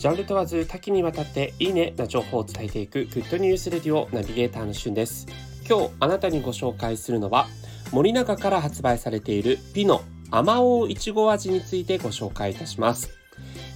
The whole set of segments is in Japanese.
ジャンル問わず多岐にわたっていいねな情報を伝えていくグッドニュースレディオナビゲーターのしゅんです。今日あなたにご紹介するのは森永から発売されているピノアマオいちご味についてご紹介いたします。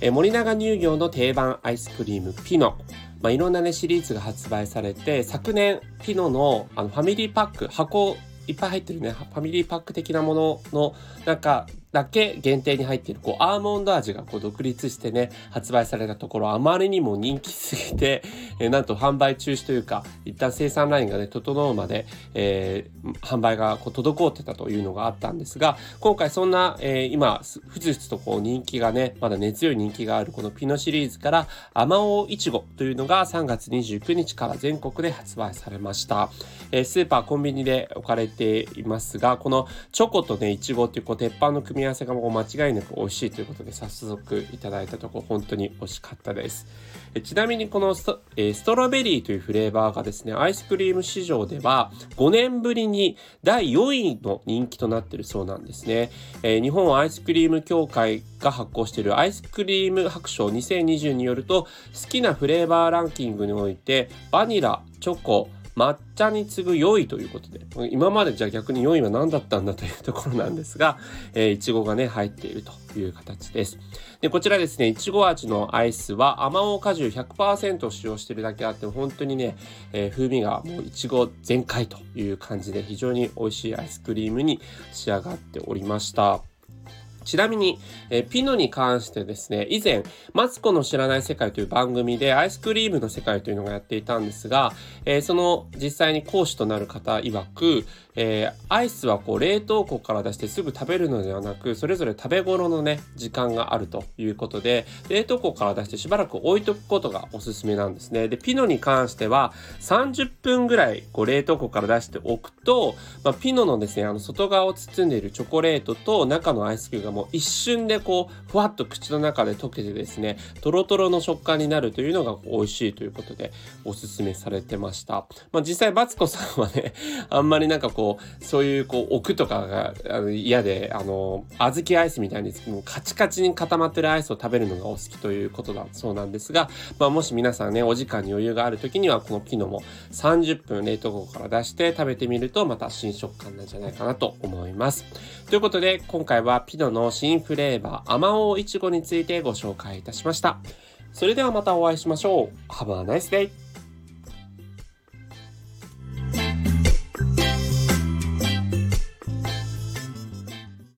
え森永乳業の定番アイスクリームピノ。まあ、いろんなねシリーズが発売されて昨年ピノのあのファミリーパック箱いっぱい入ってるねファミリーパック的なもののなんかだけ限定に入っているこうアーモンド味がこう独立してね発売されたところあまりにも人気すぎて、えー、なんと販売中止というか一旦生産ラインがね整うまで、えー、販売がこう滞ってたというのがあったんですが今回そんな、えー、今ふつふつとこう人気がねまだ根強い人気があるこのピノシリーズからアマオイチゴというのが3月29日から全国で発売されました、えー、スーパーコンビニで置かれていますがこのチョコとねいちごっていうこう鉄板の組みみ合わせがもう間違いなく美味しいということで早速いただいたとこ本当に美味しかったです。えちなみにこのスト,、えー、ストロベリーというフレーバーがですねアイスクリーム市場では5年ぶりに第4位の人気となっているそうなんですね、えー、日本アイスクリーム協会が発行しているアイスクリーム白書2020によると好きなフレーバーランキングにおいてバニラチョコ抹茶に次ぐ4位ということで、今までじゃあ逆に4位は何だったんだというところなんですが、え、いちごがね、入っているという形です。で、こちらですね、いちご味のアイスは、あまおう果汁100%使用してるだけあって、本当にね、えー、風味がもういちご全開という感じで、非常に美味しいアイスクリームに仕上がっておりました。ちなみに、え、ピノに関してですね、以前、マツコの知らない世界という番組でアイスクリームの世界というのがやっていたんですが、え、その実際に講師となる方曰く、えー、アイスはこう冷凍庫から出してすぐ食べるのではなく、それぞれ食べ頃のね、時間があるということで、冷凍庫から出してしばらく置いとくことがおすすめなんですね。で、ピノに関しては30分ぐらいこう冷凍庫から出しておくと、まあ、ピノのですね、あの外側を包んでいるチョコレートと中のアイスクリームがも一瞬でこう、ふわっと口の中で溶けてですね、トロトロの食感になるというのが美味しいということでおすすめされてました。まあ、実際バツコさんはね、あんまりなんかこうそういうこう奥とかが嫌であの小豆アイスみたいにもうカチカチに固まってるアイスを食べるのがお好きということだそうなんですが、まあ、もし皆さんねお時間に余裕がある時にはこのピノも30分冷凍庫から出して食べてみるとまた新食感なんじゃないかなと思います。ということで今回はピノの新フレーバーあまおういちごについてご紹介いたしました。それではまたお会いしましょう。Have a nice day!